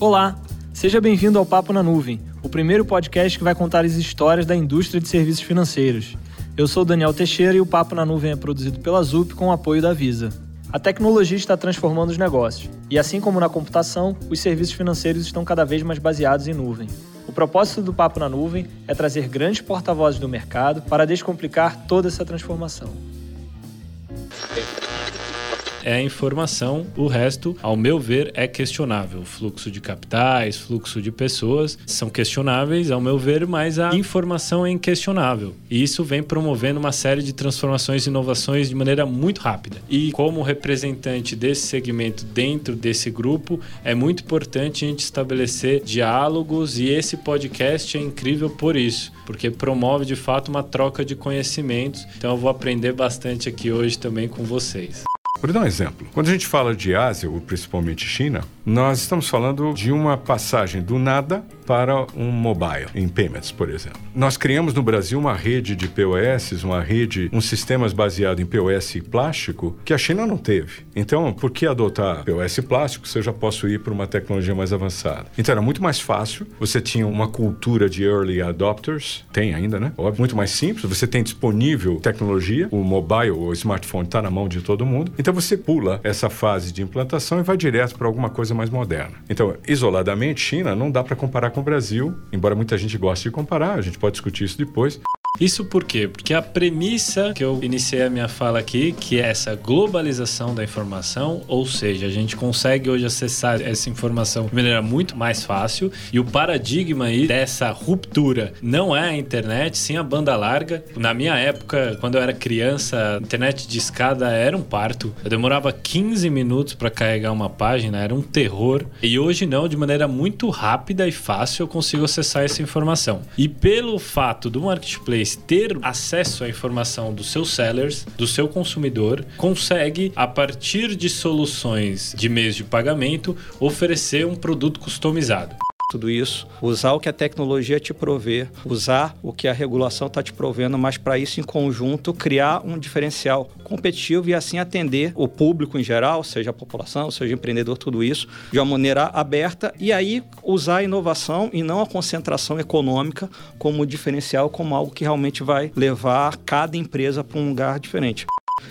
Olá, seja bem-vindo ao Papo na Nuvem, o primeiro podcast que vai contar as histórias da indústria de serviços financeiros. Eu sou Daniel Teixeira e o Papo na Nuvem é produzido pela ZUP com o apoio da Visa. A tecnologia está transformando os negócios, e assim como na computação, os serviços financeiros estão cada vez mais baseados em nuvem. O propósito do Papo na Nuvem é trazer grandes porta-vozes do mercado para descomplicar toda essa transformação é a informação, o resto, ao meu ver, é questionável. Fluxo de capitais, fluxo de pessoas são questionáveis, ao meu ver, mas a informação é inquestionável. E isso vem promovendo uma série de transformações e inovações de maneira muito rápida. E como representante desse segmento dentro desse grupo, é muito importante a gente estabelecer diálogos e esse podcast é incrível por isso, porque promove de fato uma troca de conhecimentos. Então eu vou aprender bastante aqui hoje também com vocês. Vou dar um exemplo. Quando a gente fala de Ásia, ou principalmente China, nós estamos falando de uma passagem do nada para um mobile, em payments, por exemplo. Nós criamos no Brasil uma rede de POS, uma rede, uns sistemas baseados em POS plástico que a China não teve. Então, por que adotar POS plástico se eu já posso ir para uma tecnologia mais avançada? Então, era muito mais fácil. Você tinha uma cultura de early adopters, tem ainda, né? Óbvio, muito mais simples. Você tem disponível tecnologia, o mobile, o smartphone está na mão de todo mundo. Então, você pula essa fase de implantação e vai direto para alguma coisa mais moderna. Então, isoladamente, China não dá para comparar com o Brasil, embora muita gente goste de comparar, a gente pode discutir isso depois. Isso por quê? Porque a premissa que eu iniciei a minha fala aqui, que é essa globalização da informação, ou seja, a gente consegue hoje acessar essa informação de maneira muito mais fácil, e o paradigma aí dessa ruptura não é a internet, sim a banda larga. Na minha época, quando eu era criança, a internet de escada era um parto. Eu demorava 15 minutos para carregar uma página, era um terror. E hoje não, de maneira muito rápida e fácil eu consigo acessar essa informação. E pelo fato do marketplace ter acesso à informação dos seus sellers, do seu consumidor, consegue, a partir de soluções de meios de pagamento, oferecer um produto customizado tudo isso, usar o que a tecnologia te provê, usar o que a regulação está te provendo, mas para isso em conjunto criar um diferencial competitivo e assim atender o público em geral, seja a população, seja o empreendedor, tudo isso, de uma maneira aberta. E aí usar a inovação e não a concentração econômica como diferencial, como algo que realmente vai levar cada empresa para um lugar diferente.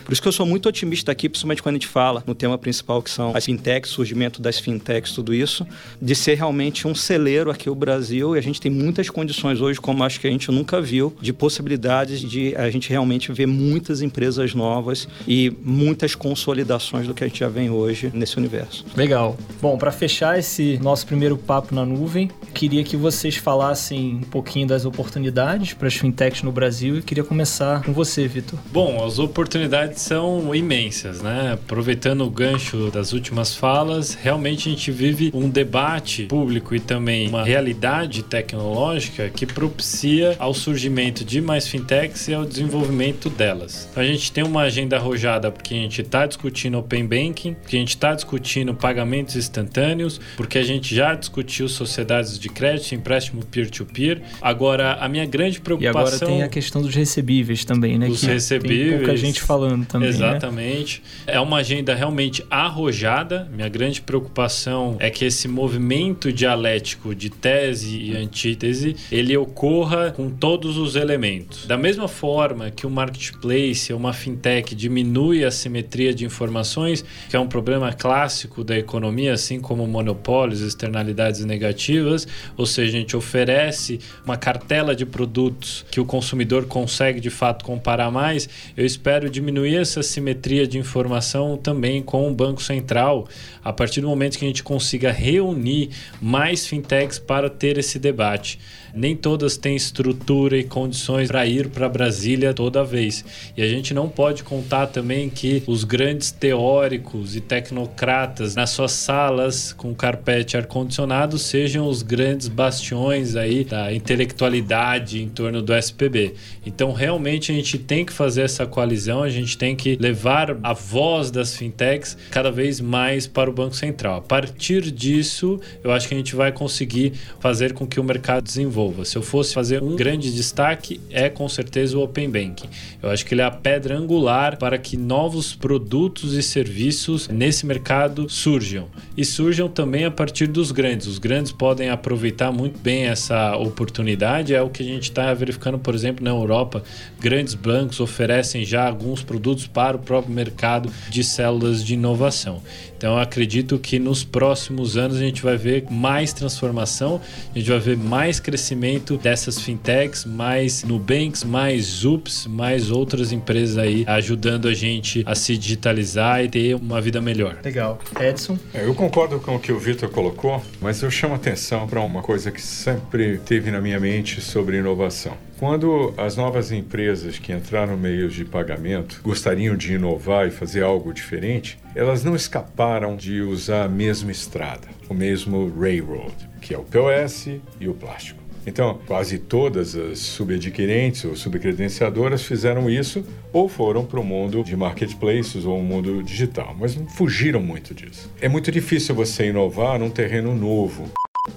Por isso que eu sou muito otimista aqui, principalmente quando a gente fala no tema principal, que são as fintechs, surgimento das fintechs, tudo isso, de ser realmente um celeiro aqui o Brasil e a gente tem muitas condições hoje, como acho que a gente nunca viu, de possibilidades de a gente realmente ver muitas empresas novas e muitas consolidações do que a gente já vem hoje nesse universo. Legal. Bom, para fechar esse nosso primeiro papo na nuvem, queria que vocês falassem um pouquinho das oportunidades para as fintechs no Brasil e queria começar com você, Vitor. Bom, as oportunidades oportunidades são imensas, né? Aproveitando o gancho das últimas falas, realmente a gente vive um debate público e também uma realidade tecnológica que propicia ao surgimento de mais fintechs e ao desenvolvimento delas. Então a gente tem uma agenda arrojada porque a gente está discutindo open banking, porque a gente está discutindo pagamentos instantâneos, porque a gente já discutiu sociedades de crédito, empréstimo peer-to-peer. -peer. Agora, a minha grande preocupação... E agora tem a questão dos recebíveis também, né? Os que recebíveis. Tem pouca gente falando também. Né? Exatamente. Né? É uma agenda realmente arrojada. Minha grande preocupação é que esse movimento dialético de tese e antítese ele ocorra com todos os elementos. Da mesma forma que o marketplace ou uma fintech diminui a simetria de informações, que é um problema clássico da economia, assim como monopólios, externalidades negativas, ou seja, a gente oferece uma cartela de produtos que o consumidor consegue de fato comparar mais, eu espero diminuir diminuir essa simetria de informação também com o Banco Central, a partir do momento que a gente consiga reunir mais fintechs para ter esse debate. Nem todas têm estrutura e condições para ir para Brasília toda vez. E a gente não pode contar também que os grandes teóricos e tecnocratas nas suas salas com carpete ar-condicionado sejam os grandes bastiões aí da intelectualidade em torno do SPB. Então, realmente, a gente tem que fazer essa coalizão, a gente tem que levar a voz das fintechs cada vez mais para o Banco Central. A partir disso, eu acho que a gente vai conseguir fazer com que o mercado desenvolva. Nova. Se eu fosse fazer um grande destaque, é com certeza o Open Banking. Eu acho que ele é a pedra angular para que novos produtos e serviços nesse mercado surjam. E surjam também a partir dos grandes. Os grandes podem aproveitar muito bem essa oportunidade. É o que a gente está verificando, por exemplo, na Europa. Grandes bancos oferecem já alguns produtos para o próprio mercado de células de inovação. Então eu acredito que nos próximos anos a gente vai ver mais transformação, a gente vai ver mais crescimento dessas fintechs, mais Nubanks, mais Zups, mais outras empresas aí ajudando a gente a se digitalizar e ter uma vida melhor. Legal. Edson? É, eu concordo com o que o Vitor colocou, mas eu chamo atenção para uma coisa que sempre teve na minha mente sobre inovação. Quando as novas empresas que entraram no meio de pagamento gostariam de inovar e fazer algo diferente, elas não escaparam de usar a mesma estrada, o mesmo railroad, que é o POS e o plástico. Então, quase todas as subadquirentes ou subcredenciadoras fizeram isso ou foram para o mundo de marketplaces ou o mundo digital, mas fugiram muito disso. É muito difícil você inovar num terreno novo.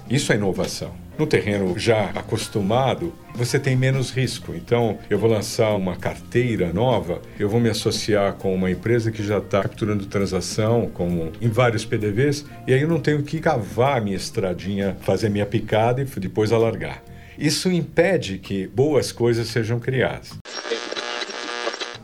Isso é inovação. No terreno já acostumado, você tem menos risco. Então, eu vou lançar uma carteira nova, eu vou me associar com uma empresa que já está capturando transação como em vários PDVs, e aí eu não tenho que cavar minha estradinha, fazer minha picada e depois alargar. Isso impede que boas coisas sejam criadas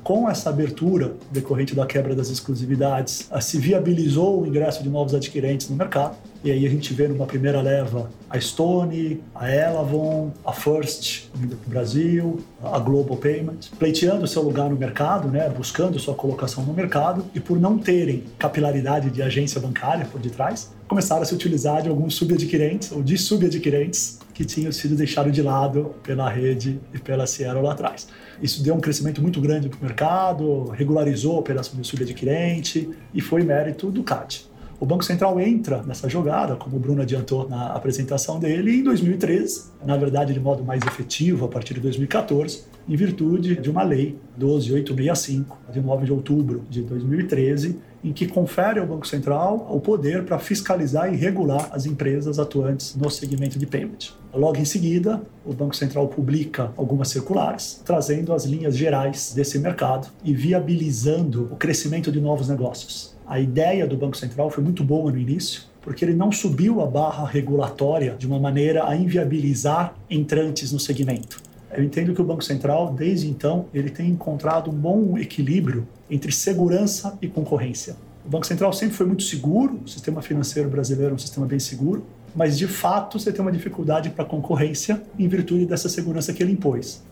com essa abertura decorrente da quebra das exclusividades, se viabilizou o ingresso de novos adquirentes no mercado. E aí a gente vê numa primeira leva a Stone, a Elavon, a First vindo para o Brasil, a Global Payment, pleiteando seu lugar no mercado, né, buscando sua colocação no mercado e por não terem capilaridade de agência bancária por detrás, começaram a se utilizar de alguns subadquirentes ou de subadquirentes que tinham sido deixados de lado pela rede e pela Sierra lá atrás. Isso deu um crescimento muito grande para o mercado, regularizou a operação de subadquirente e foi mérito do CAD. O Banco Central entra nessa jogada, como o Bruno adiantou na apresentação dele, em 2013, na verdade de modo mais efetivo a partir de 2014, em virtude de uma lei 12865, de 9 de outubro de 2013, em que confere ao Banco Central o poder para fiscalizar e regular as empresas atuantes no segmento de payment. Logo em seguida, o Banco Central publica algumas circulares, trazendo as linhas gerais desse mercado e viabilizando o crescimento de novos negócios. A ideia do Banco Central foi muito boa no início, porque ele não subiu a barra regulatória de uma maneira a inviabilizar entrantes no segmento. Eu entendo que o Banco Central, desde então, ele tem encontrado um bom equilíbrio entre segurança e concorrência. O Banco Central sempre foi muito seguro, o sistema financeiro brasileiro é um sistema bem seguro, mas de fato você tem uma dificuldade para concorrência em virtude dessa segurança que ele impôs.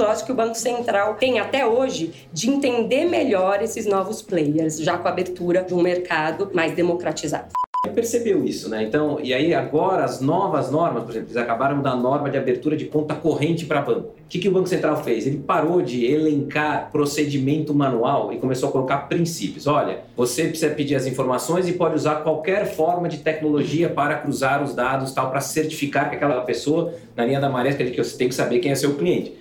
Acho que o Banco Central tem até hoje de entender melhor esses novos players, já com a abertura de um mercado mais democratizado percebeu isso, né? Então, e aí agora as novas normas, por exemplo, eles acabaram da norma de abertura de conta corrente para banco. O que, que o Banco Central fez? Ele parou de elencar procedimento manual e começou a colocar princípios. Olha, você precisa pedir as informações e pode usar qualquer forma de tecnologia para cruzar os dados, tal, para certificar que aquela pessoa, na linha da maré, que você tem que saber quem é seu cliente.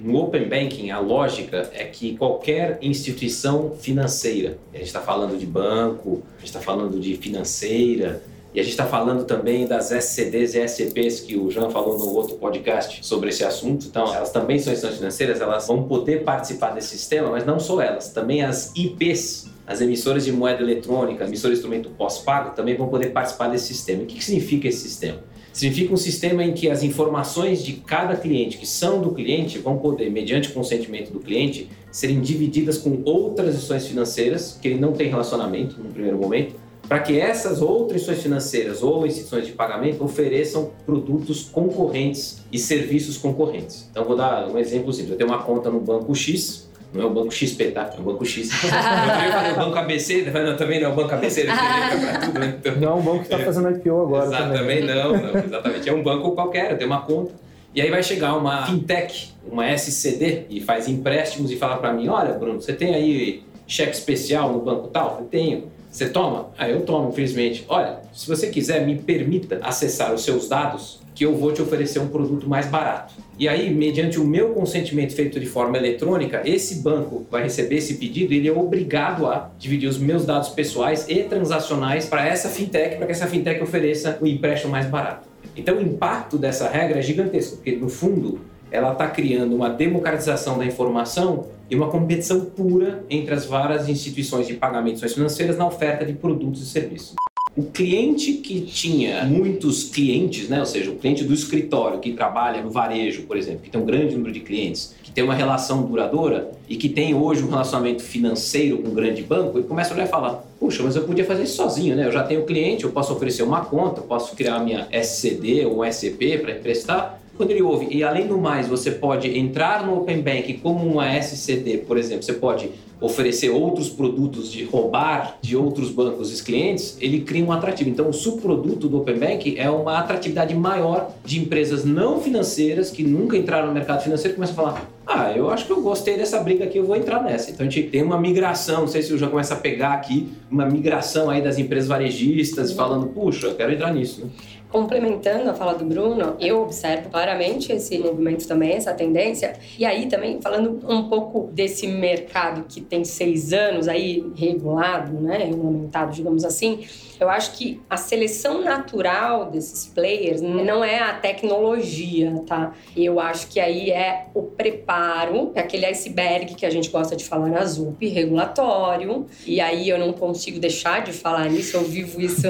No Open Banking, a lógica é que qualquer instituição financeira, a gente está falando de banco, a gente está falando de financeira, e a gente está falando também das SCDs e SCPs que o Jean falou no outro podcast sobre esse assunto. Então, elas também são instituições financeiras, elas vão poder participar desse sistema, mas não só elas, também as IPs, as emissoras de moeda eletrônica, emissoras de instrumento pós-pago, também vão poder participar desse sistema. o que significa esse sistema? Significa um sistema em que as informações de cada cliente, que são do cliente, vão poder, mediante consentimento do cliente, serem divididas com outras instituições financeiras que ele não tem relacionamento no primeiro momento, para que essas outras instituições financeiras ou instituições de pagamento ofereçam produtos concorrentes e serviços concorrentes. Então, vou dar um exemplo simples. Eu tenho uma conta no banco X, não é o Banco XP, tá? É o Banco X. eu também falei o Banco ABC, não, também não é o Banco ABC, ele para tudo, né? Então, não é um banco que está fazendo IPO agora. Exatamente, não, não, exatamente. É um banco qualquer, tem uma conta. E aí vai chegar uma fintech, uma SCD, e faz empréstimos e fala para mim: olha, Bruno, você tem aí cheque especial no banco tal? Eu tenho. Você toma? Ah, eu tomo, infelizmente. Olha, se você quiser, me permita acessar os seus dados que eu vou te oferecer um produto mais barato. E aí, mediante o meu consentimento feito de forma eletrônica, esse banco vai receber esse pedido e ele é obrigado a dividir os meus dados pessoais e transacionais para essa fintech, para que essa fintech ofereça o empréstimo mais barato. Então o impacto dessa regra é gigantesco, porque no fundo ela está criando uma democratização da informação e uma competição pura entre as várias instituições de pagamentos financeiras na oferta de produtos e serviços. O cliente que tinha muitos clientes, né, ou seja, o cliente do escritório que trabalha no varejo, por exemplo, que tem um grande número de clientes, que tem uma relação duradoura e que tem hoje um relacionamento financeiro com um grande banco, ele começa a olhar e falar: Puxa, mas eu podia fazer isso sozinho, né? Eu já tenho cliente, eu posso oferecer uma conta, eu posso criar minha SCD ou um SCP para emprestar quando ele ouve, e além do mais, você pode entrar no Open Bank como uma SCD, por exemplo, você pode oferecer outros produtos de roubar de outros bancos os clientes, ele cria um atrativo. Então, o subproduto do Open Bank é uma atratividade maior de empresas não financeiras que nunca entraram no mercado financeiro e começam a falar: ah, eu acho que eu gostei dessa briga aqui, eu vou entrar nessa. Então, a gente tem uma migração, não sei se eu já começa a pegar aqui, uma migração aí das empresas varejistas, falando: puxa, eu quero entrar nisso. Né? Complementando a fala do Bruno, eu observo claramente esse movimento também, essa tendência. E aí também, falando um pouco desse mercado que tem seis anos aí regulado, né, regulamentado, digamos assim, eu acho que a seleção natural desses players não é a tecnologia, tá? Eu acho que aí é o preparo, é aquele iceberg que a gente gosta de falar na ZUP, regulatório. E aí eu não consigo deixar de falar nisso, eu vivo isso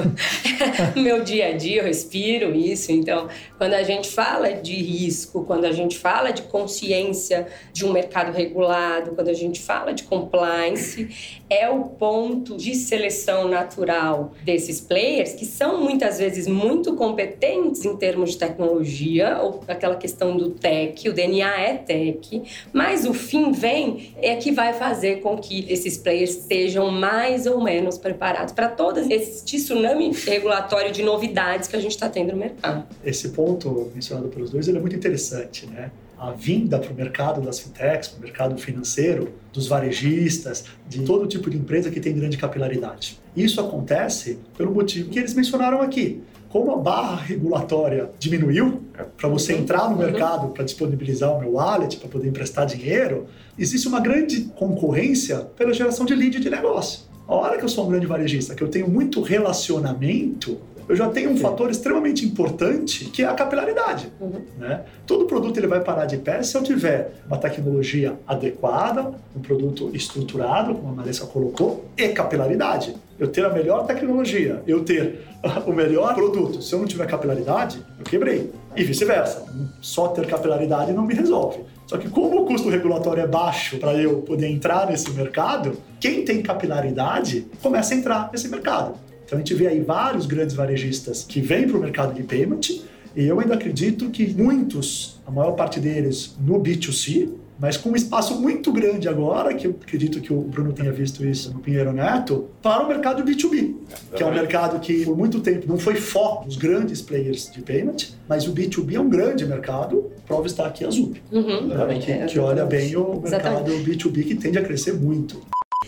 no meu dia a dia, eu respiro isso. Então, quando a gente fala de risco, quando a gente fala de consciência de um mercado regulado, quando a gente fala de compliance, é o ponto de seleção natural desse desses players que são muitas vezes muito competentes em termos de tecnologia, ou aquela questão do tech, o DNA é tech, mas o fim vem é que vai fazer com que esses players estejam mais ou menos preparados para todo esse tsunami regulatório de novidades que a gente está tendo no mercado. Esse ponto mencionado pelos dois é muito interessante, né? A vinda para o mercado das fintechs, para o mercado financeiro, dos varejistas, de todo tipo de empresa que tem grande capilaridade. Isso acontece pelo motivo que eles mencionaram aqui. Como a barra regulatória diminuiu para você entrar no mercado para disponibilizar o meu wallet, para poder emprestar dinheiro, existe uma grande concorrência pela geração de lead de negócio. A hora que eu sou um grande varejista, que eu tenho muito relacionamento eu já tenho um Sim. fator extremamente importante que é a capilaridade. Uhum. Né? Todo produto ele vai parar de pé se eu tiver uma tecnologia adequada, um produto estruturado, como a Marissa colocou, e capilaridade. Eu ter a melhor tecnologia, eu ter o melhor produto. Se eu não tiver capilaridade, eu quebrei. E vice-versa. Só ter capilaridade não me resolve. Só que como o custo regulatório é baixo para eu poder entrar nesse mercado, quem tem capilaridade começa a entrar nesse mercado. Então a gente vê aí vários grandes varejistas que vêm para o mercado de payment e eu ainda acredito que muitos, a maior parte deles no B2C, mas com um espaço muito grande agora, que eu acredito que o Bruno tenha visto isso no Pinheiro Neto, para o mercado B2B, é, que é um mercado que por muito tempo não foi foco dos grandes players de payment, mas o B2B é um grande mercado, prova está aqui a ZUP, uhum, né, que, que, olha bem o mercado Exatamente. B2B que tende a crescer muito.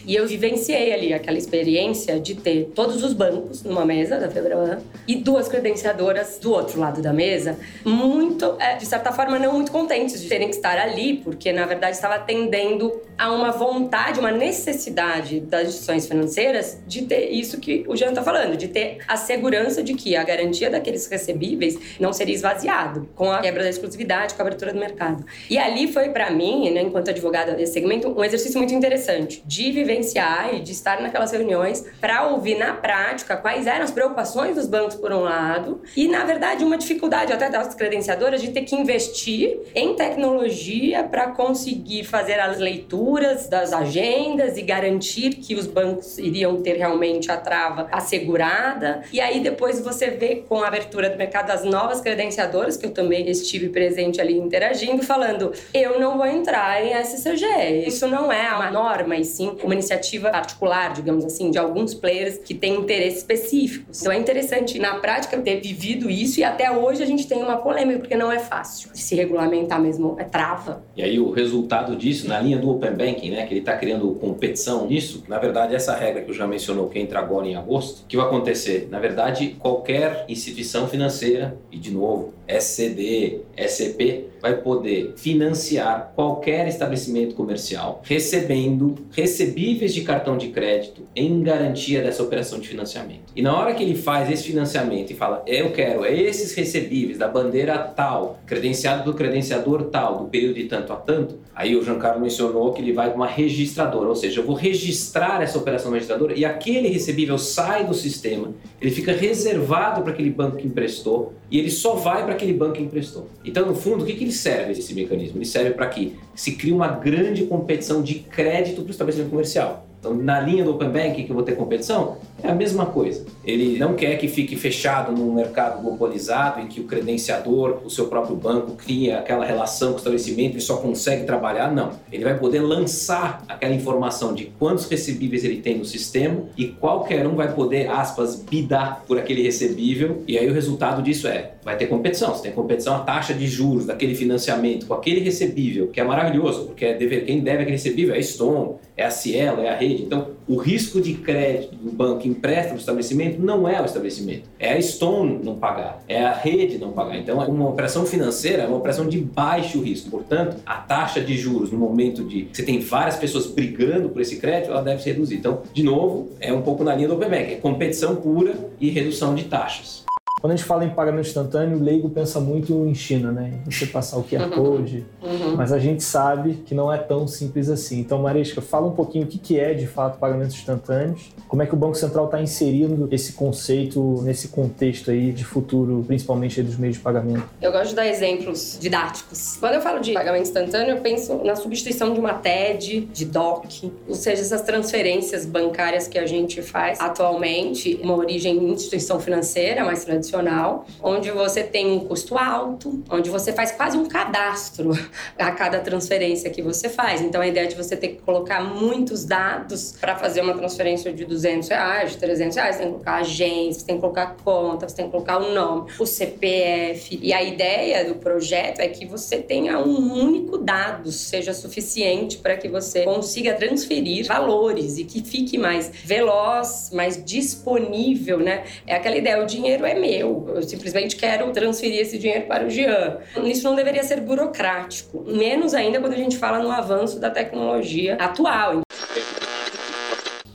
E eu vivenciei ali aquela experiência de ter todos os bancos numa mesa da Febraban e duas credenciadoras do outro lado da mesa, muito, é, de certa forma, não muito contentes de terem que estar ali, porque na verdade estava atendendo a uma vontade, uma necessidade das instituições financeiras de ter isso que o Jean está falando, de ter a segurança de que a garantia daqueles recebíveis não seria esvaziado com a quebra da exclusividade, com a abertura do mercado. E ali foi para mim, né, enquanto advogada desse segmento, um exercício muito interessante de vivenciar e de estar naquelas reuniões para ouvir na prática quais eram as preocupações dos bancos, por um lado, e, na verdade, uma dificuldade até das credenciadoras de ter que investir em tecnologia para conseguir fazer as leituras das agendas e garantir que os bancos iriam ter realmente a trava assegurada. E aí, depois, você vê com a abertura do mercado as novas credenciadoras, que eu também estive presente ali interagindo, falando: eu não vou entrar em SCG. Isso não é uma norma, e sim uma iniciativa particular, digamos assim, de alguns players que têm interesses específicos. Então é interessante, na prática, ter vivido isso e até hoje a gente tem uma polêmica, porque não é fácil se regulamentar mesmo, é trava. E aí o resultado disso, na linha do Open Banking, né, que ele está criando competição nisso, na verdade essa regra que eu já mencionou, que entra agora em agosto, que vai acontecer? Na verdade, qualquer instituição financeira, e de novo, SCD, SCP, vai poder financiar qualquer estabelecimento comercial recebendo recebíveis de cartão de crédito em garantia dessa operação de financiamento. E na hora que ele faz esse financiamento e fala, eu quero esses recebíveis da bandeira tal, credenciado do credenciador tal, do período de tanto a tanto, aí o Giancarlo mencionou que ele vai para uma registradora, ou seja, eu vou registrar essa operação na registradora e aquele recebível sai do sistema, ele fica reservado para aquele banco que emprestou e ele só vai para aquele banco que emprestou. Então, no fundo, o que, que ele serve esse mecanismo? Ele serve para que se crie uma grande competição de crédito para o estabelecimento comercial. Então, na linha do Open Banking que eu vou ter competição, é a mesma coisa. Ele não quer que fique fechado num mercado globalizado em que o credenciador, o seu próprio banco, cria aquela relação com o estabelecimento e só consegue trabalhar. Não. Ele vai poder lançar aquela informação de quantos recebíveis ele tem no sistema e qualquer um vai poder, aspas, bidar por aquele recebível. E aí o resultado disso é, vai ter competição. Você tem competição a taxa de juros daquele financiamento com aquele recebível, que é maravilhoso, porque é dever, quem deve aquele recebível é a Stone, é a Cielo, é a rede. Então, o risco de crédito do banco empresta para o estabelecimento não é o estabelecimento, é a Stone não pagar, é a rede não pagar. Então, uma operação financeira é uma operação de baixo risco. Portanto, a taxa de juros no momento de você tem várias pessoas brigando por esse crédito, ela deve se reduzir. Então, de novo, é um pouco na linha do OpenBank, é competição pura e redução de taxas. Quando a gente fala em pagamento instantâneo, o leigo pensa muito em China, né? Você passar o QR uhum. Code, uhum. mas a gente sabe que não é tão simples assim. Então, Marisca, fala um pouquinho o que é de fato pagamentos instantâneos, como é que o Banco Central está inserindo esse conceito nesse contexto aí de futuro, principalmente dos meios de pagamento. Eu gosto de dar exemplos didáticos. Quando eu falo de pagamento instantâneo, eu penso na substituição de uma TED, de DOC, ou seja, essas transferências bancárias que a gente faz atualmente, uma origem em instituição financeira mais tradicional tradicional, onde você tem um custo alto, onde você faz quase um cadastro a cada transferência que você faz. Então, a ideia de você ter que colocar muitos dados para fazer uma transferência de 200 reais, de 300 reais, você tem que colocar agência, você tem que colocar conta, você tem que colocar o nome, o CPF. E a ideia do projeto é que você tenha um único dado, seja suficiente para que você consiga transferir valores e que fique mais veloz, mais disponível, né? É aquela ideia, o dinheiro é meu eu. Eu simplesmente quero transferir esse dinheiro para o Jean. Isso não deveria ser burocrático, menos ainda quando a gente fala no avanço da tecnologia atual.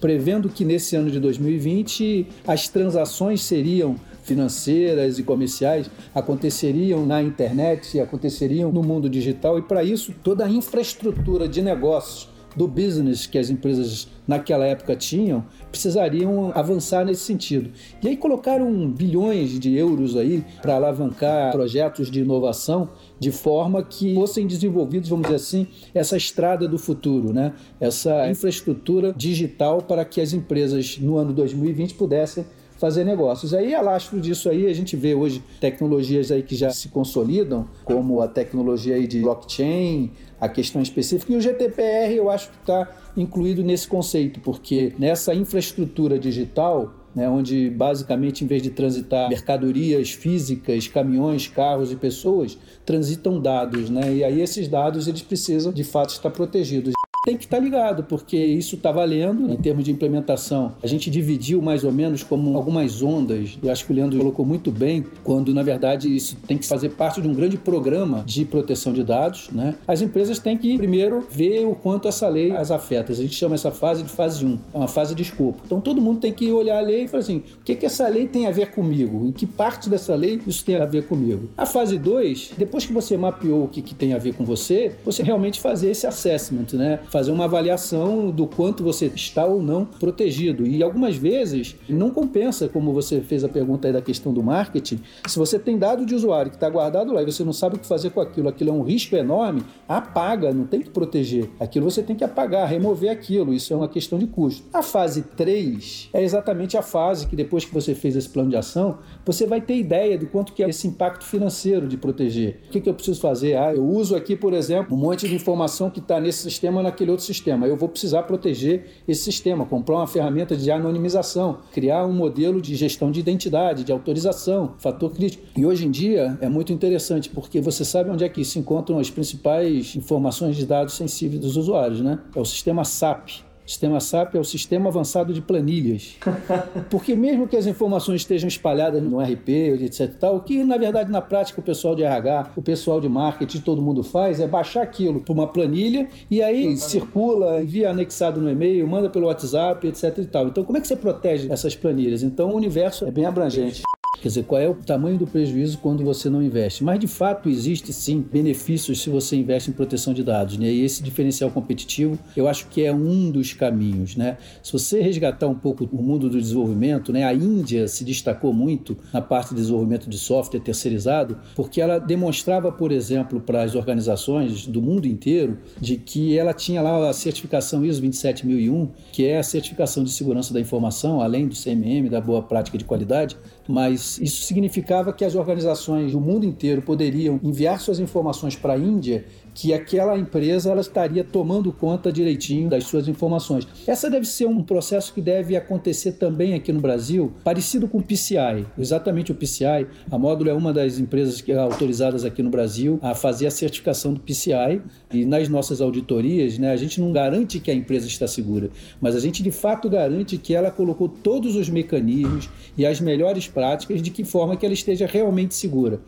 Prevendo que nesse ano de 2020 as transações seriam financeiras e comerciais aconteceriam na internet, aconteceriam no mundo digital e para isso toda a infraestrutura de negócios do business que as empresas naquela época tinham, precisariam avançar nesse sentido. E aí colocaram bilhões de euros aí para alavancar projetos de inovação de forma que fossem desenvolvidos, vamos dizer assim, essa estrada do futuro, né? Essa infraestrutura digital para que as empresas no ano 2020 pudessem fazer negócios. Aí, a lastro disso aí, a gente vê hoje tecnologias aí que já se consolidam, como a tecnologia aí de blockchain, a questão específica. E o GTPR eu acho que está incluído nesse conceito, porque nessa infraestrutura digital, né, onde basicamente, em vez de transitar mercadorias físicas, caminhões, carros e pessoas, transitam dados. Né? E aí esses dados eles precisam de fato estar protegidos tem que estar ligado, porque isso está valendo em termos de implementação. A gente dividiu mais ou menos como algumas ondas. Eu acho que o Leandro colocou muito bem, quando na verdade isso tem que fazer parte de um grande programa de proteção de dados. Né? As empresas têm que primeiro ver o quanto essa lei as afeta. A gente chama essa fase de fase 1, é uma fase de escopo. Então todo mundo tem que olhar a lei e falar assim: o que, que essa lei tem a ver comigo? Em que parte dessa lei isso tem a ver comigo? A fase 2, depois que você mapeou o que, que tem a ver com você, você realmente fazer esse assessment, né? Fazer uma avaliação do quanto você está ou não protegido. E algumas vezes não compensa, como você fez a pergunta aí da questão do marketing, se você tem dado de usuário que está guardado lá e você não sabe o que fazer com aquilo, aquilo é um risco enorme, apaga, não tem que proteger. Aquilo você tem que apagar, remover aquilo, isso é uma questão de custo. A fase 3 é exatamente a fase que depois que você fez esse plano de ação, você vai ter ideia de quanto que é esse impacto financeiro de proteger. O que, que eu preciso fazer? Ah, eu uso aqui, por exemplo, um monte de informação que está nesse sistema naquele aquele outro sistema. Eu vou precisar proteger esse sistema, comprar uma ferramenta de anonimização, criar um modelo de gestão de identidade, de autorização, fator crítico. E hoje em dia é muito interessante porque você sabe onde é que se encontram as principais informações de dados sensíveis dos usuários, né? É o sistema SAP, sistema SAP é o Sistema Avançado de Planilhas. Porque mesmo que as informações estejam espalhadas no RP, etc tal, o que na verdade na prática o pessoal de RH, o pessoal de marketing, todo mundo faz é baixar aquilo para uma planilha e aí circula, envia anexado no e-mail, manda pelo WhatsApp, etc e tal. Então como é que você protege essas planilhas? Então o universo é bem abrangente. Quer dizer, qual é o tamanho do prejuízo quando você não investe? Mas de fato existe sim benefícios se você investe em proteção de dados, né? E esse diferencial competitivo, eu acho que é um dos caminhos, né? Se você resgatar um pouco o mundo do desenvolvimento, né? A Índia se destacou muito na parte de desenvolvimento de software terceirizado, porque ela demonstrava, por exemplo, para as organizações do mundo inteiro, de que ela tinha lá a certificação ISO 27001, que é a certificação de segurança da informação, além do CMM, da boa prática de qualidade, mas isso significava que as organizações do mundo inteiro poderiam enviar suas informações para a Índia que aquela empresa ela estaria tomando conta direitinho das suas informações. Essa deve ser um processo que deve acontecer também aqui no Brasil, parecido com o PCI. Exatamente o PCI. A Módulo é uma das empresas que, autorizadas aqui no Brasil a fazer a certificação do PCI. E nas nossas auditorias, né, a gente não garante que a empresa está segura, mas a gente de fato garante que ela colocou todos os mecanismos e as melhores práticas de que forma que ela esteja realmente segura.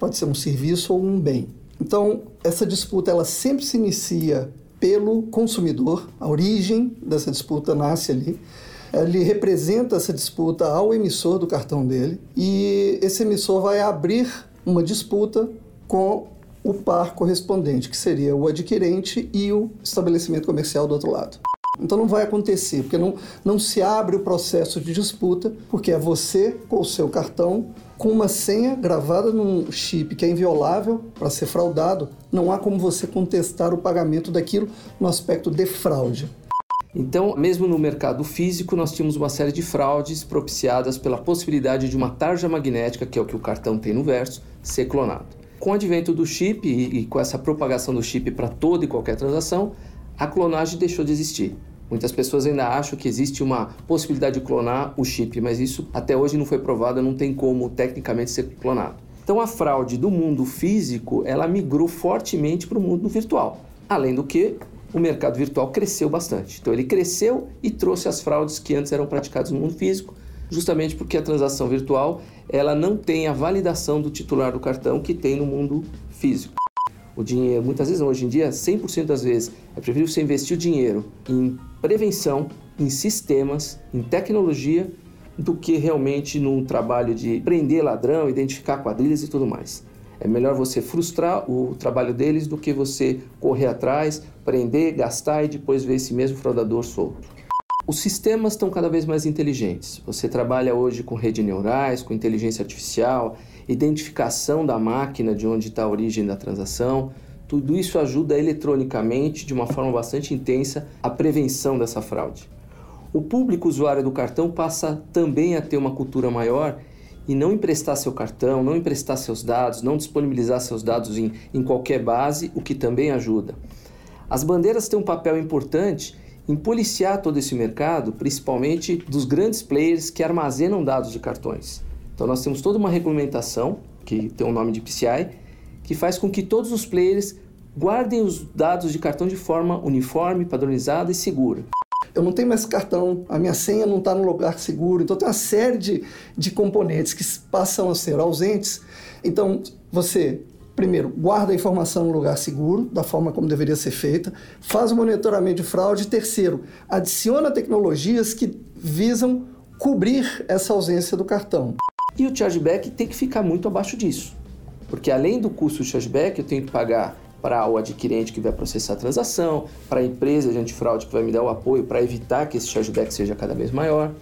Pode ser um serviço ou um bem. Então, essa disputa ela sempre se inicia pelo consumidor, a origem dessa disputa nasce ali. Ele representa essa disputa ao emissor do cartão dele e esse emissor vai abrir uma disputa com o par correspondente, que seria o adquirente e o estabelecimento comercial do outro lado. Então não vai acontecer, porque não, não se abre o processo de disputa, porque é você com o seu cartão com uma senha gravada num chip que é inviolável para ser fraudado, não há como você contestar o pagamento daquilo no aspecto de fraude. Então, mesmo no mercado físico, nós tínhamos uma série de fraudes propiciadas pela possibilidade de uma tarja magnética, que é o que o cartão tem no verso, ser clonado. Com o advento do chip e, e com essa propagação do chip para toda e qualquer transação, a clonagem deixou de existir. Muitas pessoas ainda acham que existe uma possibilidade de clonar o chip, mas isso até hoje não foi provado, não tem como tecnicamente ser clonado. Então a fraude do mundo físico, ela migrou fortemente para o mundo virtual. Além do que, o mercado virtual cresceu bastante. Então ele cresceu e trouxe as fraudes que antes eram praticadas no mundo físico, justamente porque a transação virtual, ela não tem a validação do titular do cartão que tem no mundo físico. O dinheiro, muitas vezes, hoje em dia, 100% das vezes, é preferível você investir o dinheiro em prevenção, em sistemas, em tecnologia, do que realmente num trabalho de prender ladrão, identificar quadrilhas e tudo mais. É melhor você frustrar o trabalho deles do que você correr atrás, prender, gastar e depois ver esse mesmo fraudador solto. Os sistemas estão cada vez mais inteligentes. Você trabalha hoje com redes neurais, com inteligência artificial, identificação da máquina de onde está a origem da transação. Tudo isso ajuda eletronicamente, de uma forma bastante intensa, a prevenção dessa fraude. O público usuário do cartão passa também a ter uma cultura maior e não emprestar seu cartão, não emprestar seus dados, não disponibilizar seus dados em, em qualquer base, o que também ajuda. As bandeiras têm um papel importante em policiar todo esse mercado, principalmente dos grandes players que armazenam dados de cartões. Então nós temos toda uma regulamentação, que tem o um nome de PCI, que faz com que todos os players guardem os dados de cartão de forma uniforme, padronizada e segura. Eu não tenho mais cartão, a minha senha não está no lugar seguro, então tem uma série de, de componentes que passam a ser ausentes. Então você primeiro, guarda a informação no lugar seguro, da forma como deveria ser feita, faz o monitoramento de fraude, terceiro, adiciona tecnologias que visam cobrir essa ausência do cartão. E o chargeback tem que ficar muito abaixo disso. Porque além do custo do chargeback, eu tenho que pagar para o adquirente que vai processar a transação, para a empresa de antifraude que vai me dar o apoio para evitar que esse chargeback seja cada vez maior.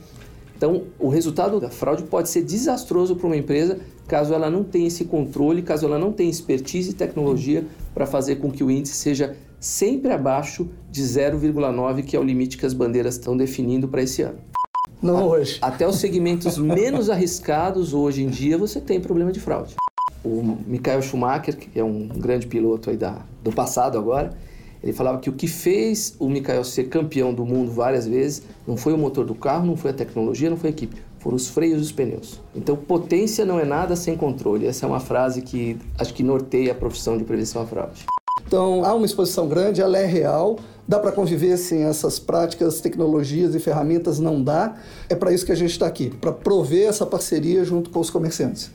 Então, o resultado da fraude pode ser desastroso para uma empresa caso ela não tenha esse controle, caso ela não tenha expertise e tecnologia para fazer com que o índice seja sempre abaixo de 0,9, que é o limite que as bandeiras estão definindo para esse ano. Não hoje. Até os segmentos menos arriscados hoje em dia você tem problema de fraude. O Michael Schumacher, que é um grande piloto aí da, do passado agora, ele falava que o que fez o Michael ser campeão do mundo várias vezes não foi o motor do carro, não foi a tecnologia, não foi a equipe, foram os freios e os pneus. Então, potência não é nada sem controle. Essa é uma frase que acho que norteia a profissão de prevenção à fraude. Então, há uma exposição grande, ela é real, dá para conviver sem essas práticas, tecnologias e ferramentas? Não dá. É para isso que a gente está aqui, para prover essa parceria junto com os comerciantes.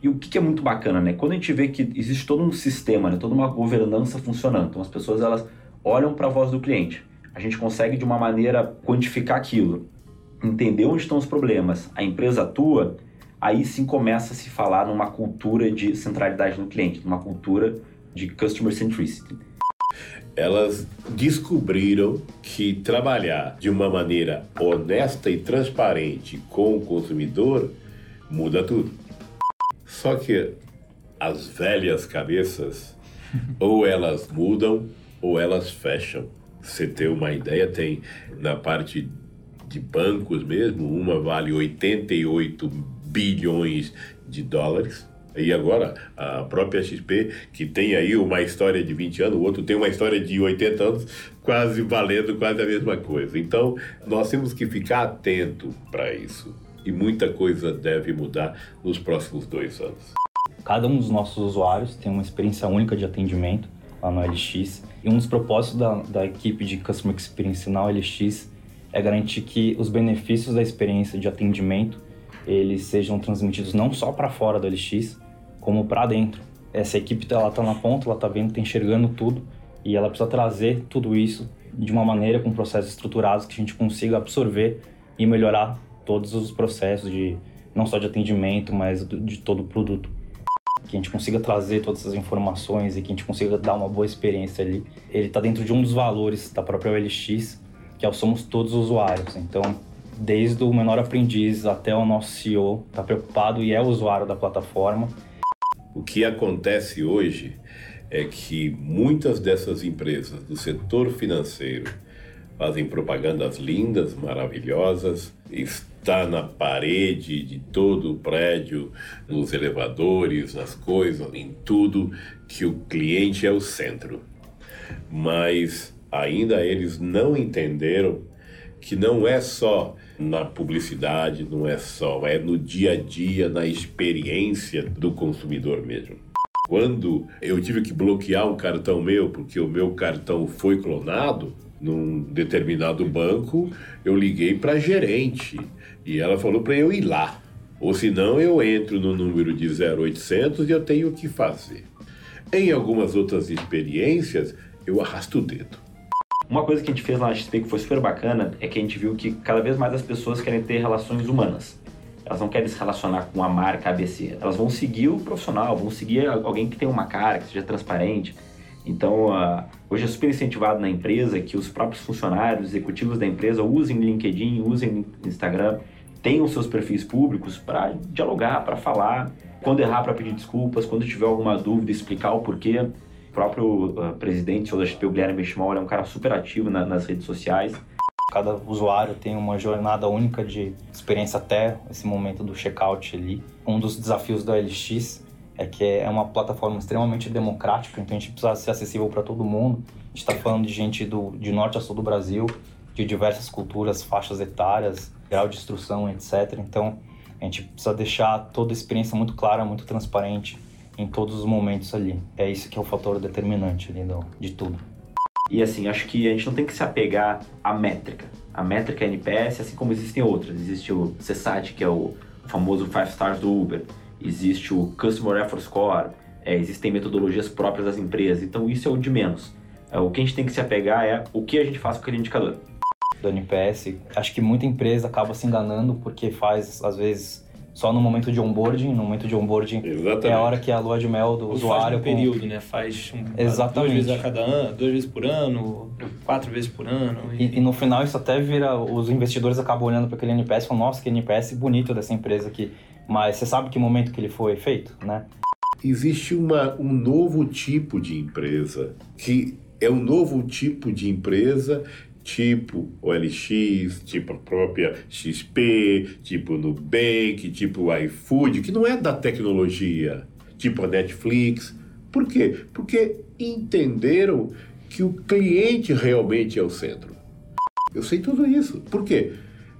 E o que é muito bacana, né? Quando a gente vê que existe todo um sistema, né? toda uma governança funcionando, então as pessoas elas olham para a voz do cliente. A gente consegue de uma maneira quantificar aquilo, entender onde estão os problemas, a empresa atua, aí sim começa a se falar numa cultura de centralidade no cliente, numa cultura de customer centricity. Elas descobriram que trabalhar de uma maneira honesta e transparente com o consumidor muda tudo. Só que as velhas cabeças, ou elas mudam ou elas fecham. Você ter uma ideia, tem na parte de bancos mesmo, uma vale 88 bilhões de dólares. E agora, a própria XP, que tem aí uma história de 20 anos, o outro tem uma história de 80 anos, quase valendo quase a mesma coisa. Então, nós temos que ficar atento para isso e muita coisa deve mudar nos próximos dois anos. Cada um dos nossos usuários tem uma experiência única de atendimento lá no LX e um dos propósitos da, da equipe de Customer Experience na LX é garantir que os benefícios da experiência de atendimento eles sejam transmitidos não só para fora do LX, como para dentro. Essa equipe ela está na ponta, ela está vendo, está enxergando tudo e ela precisa trazer tudo isso de uma maneira com processos estruturados que a gente consiga absorver e melhorar todos os processos de não só de atendimento, mas de todo o produto. Que a gente consiga trazer todas essas informações e que a gente consiga dar uma boa experiência ali. Ele está dentro de um dos valores da própria OLX, que é o somos todos usuários. Então, desde o menor aprendiz até o nosso CEO está preocupado e é usuário da plataforma. O que acontece hoje é que muitas dessas empresas do setor financeiro fazem propagandas lindas, maravilhosas, está na parede de todo o prédio, nos elevadores, nas coisas, em tudo, que o cliente é o centro. Mas ainda eles não entenderam que não é só na publicidade, não é só, é no dia a dia, na experiência do consumidor mesmo. Quando eu tive que bloquear um cartão meu porque o meu cartão foi clonado, num determinado banco, eu liguei para a gerente e ela falou para eu ir lá. Ou senão eu entro no número de 0800 e eu tenho o que fazer. Em algumas outras experiências, eu arrasto o dedo. Uma coisa que a gente fez lá na XP que foi super bacana é que a gente viu que cada vez mais as pessoas querem ter relações humanas. Elas não querem se relacionar com a marca ABC. Elas vão seguir o profissional, vão seguir alguém que tem uma cara, que seja transparente. Então, uh, hoje é super incentivado na empresa que os próprios funcionários, executivos da empresa usem LinkedIn, usem Instagram, tenham seus perfis públicos para dialogar, para falar, quando errar para pedir desculpas, quando tiver alguma dúvida, explicar o porquê. Próprio uh, presidente da XP, o Guilherme Benchimol, é um cara super ativo na, nas redes sociais. Cada usuário tem uma jornada única de experiência até esse momento do checkout ali. Um dos desafios da LX é que é uma plataforma extremamente democrática, então a gente precisa ser acessível para todo mundo. A gente está falando de gente do, de norte a sul do Brasil, de diversas culturas, faixas etárias, grau de instrução, etc. Então a gente precisa deixar toda a experiência muito clara, muito transparente em todos os momentos ali. É isso que é o fator determinante ali do, de tudo. E assim, acho que a gente não tem que se apegar à métrica. A métrica NPS, assim como existem outras. Existe o CSAT, que é o famoso 5 stars do Uber existe o Customer Effort Score, é, existem metodologias próprias das empresas, então isso é o de menos. É, o que a gente tem que se apegar é o que a gente faz com aquele indicador. Do NPS, acho que muita empresa acaba se enganando porque faz, às vezes, só no momento de onboarding. No momento de onboarding Exatamente. é a hora que é a lua de mel do Ou usuário. Faz um período, com... né? Faz um, Exatamente. duas vezes a cada ano, duas vezes por ano, quatro vezes por ano. E... E, e no final isso até vira. Os investidores acabam olhando para aquele NPS e falam: nossa, que NPS bonito dessa empresa aqui. Mas você sabe que momento que ele foi feito, né? Existe uma, um novo tipo de empresa, que é um novo tipo de empresa tipo OLX, tipo a própria XP, tipo Nubank, tipo iFood, que não é da tecnologia, tipo a Netflix. Por quê? Porque entenderam que o cliente realmente é o centro. Eu sei tudo isso. Por quê?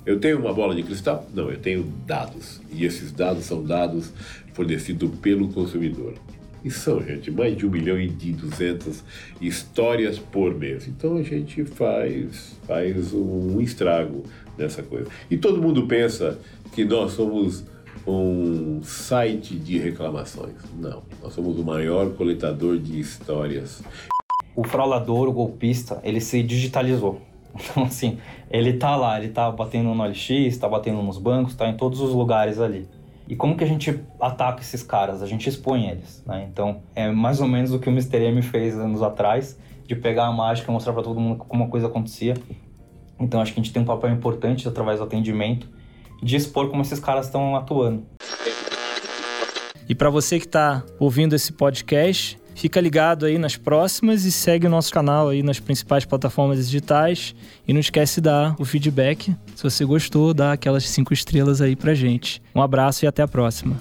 Eu tenho uma bola de cristal? Não, eu tenho dados. E esses dados são dados fornecidos pelo consumidor. E são, gente, mais de um milhão e de duzentas histórias por mês. Então a gente faz, faz um estrago nessa coisa. E todo mundo pensa que nós somos um site de reclamações. Não, nós somos o maior coletador de histórias. O fraulador, o golpista, ele se digitalizou. Então, assim, ele tá lá, ele tá batendo no LX, tá batendo nos bancos, tá em todos os lugares ali. E como que a gente ataca esses caras? A gente expõe eles, né? Então, é mais ou menos o que o Mr. M fez anos atrás, de pegar a mágica e mostrar para todo mundo como a coisa acontecia. Então, acho que a gente tem um papel importante através do atendimento de expor como esses caras estão atuando. E para você que está ouvindo esse podcast, fica ligado aí nas próximas e segue o nosso canal aí nas principais plataformas digitais. E não esquece de dar o feedback. Se você gostou, dá aquelas cinco estrelas aí pra gente. Um abraço e até a próxima.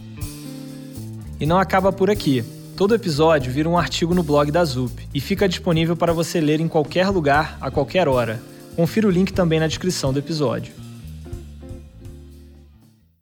E não acaba por aqui. Todo episódio vira um artigo no blog da ZUP e fica disponível para você ler em qualquer lugar, a qualquer hora. Confira o link também na descrição do episódio.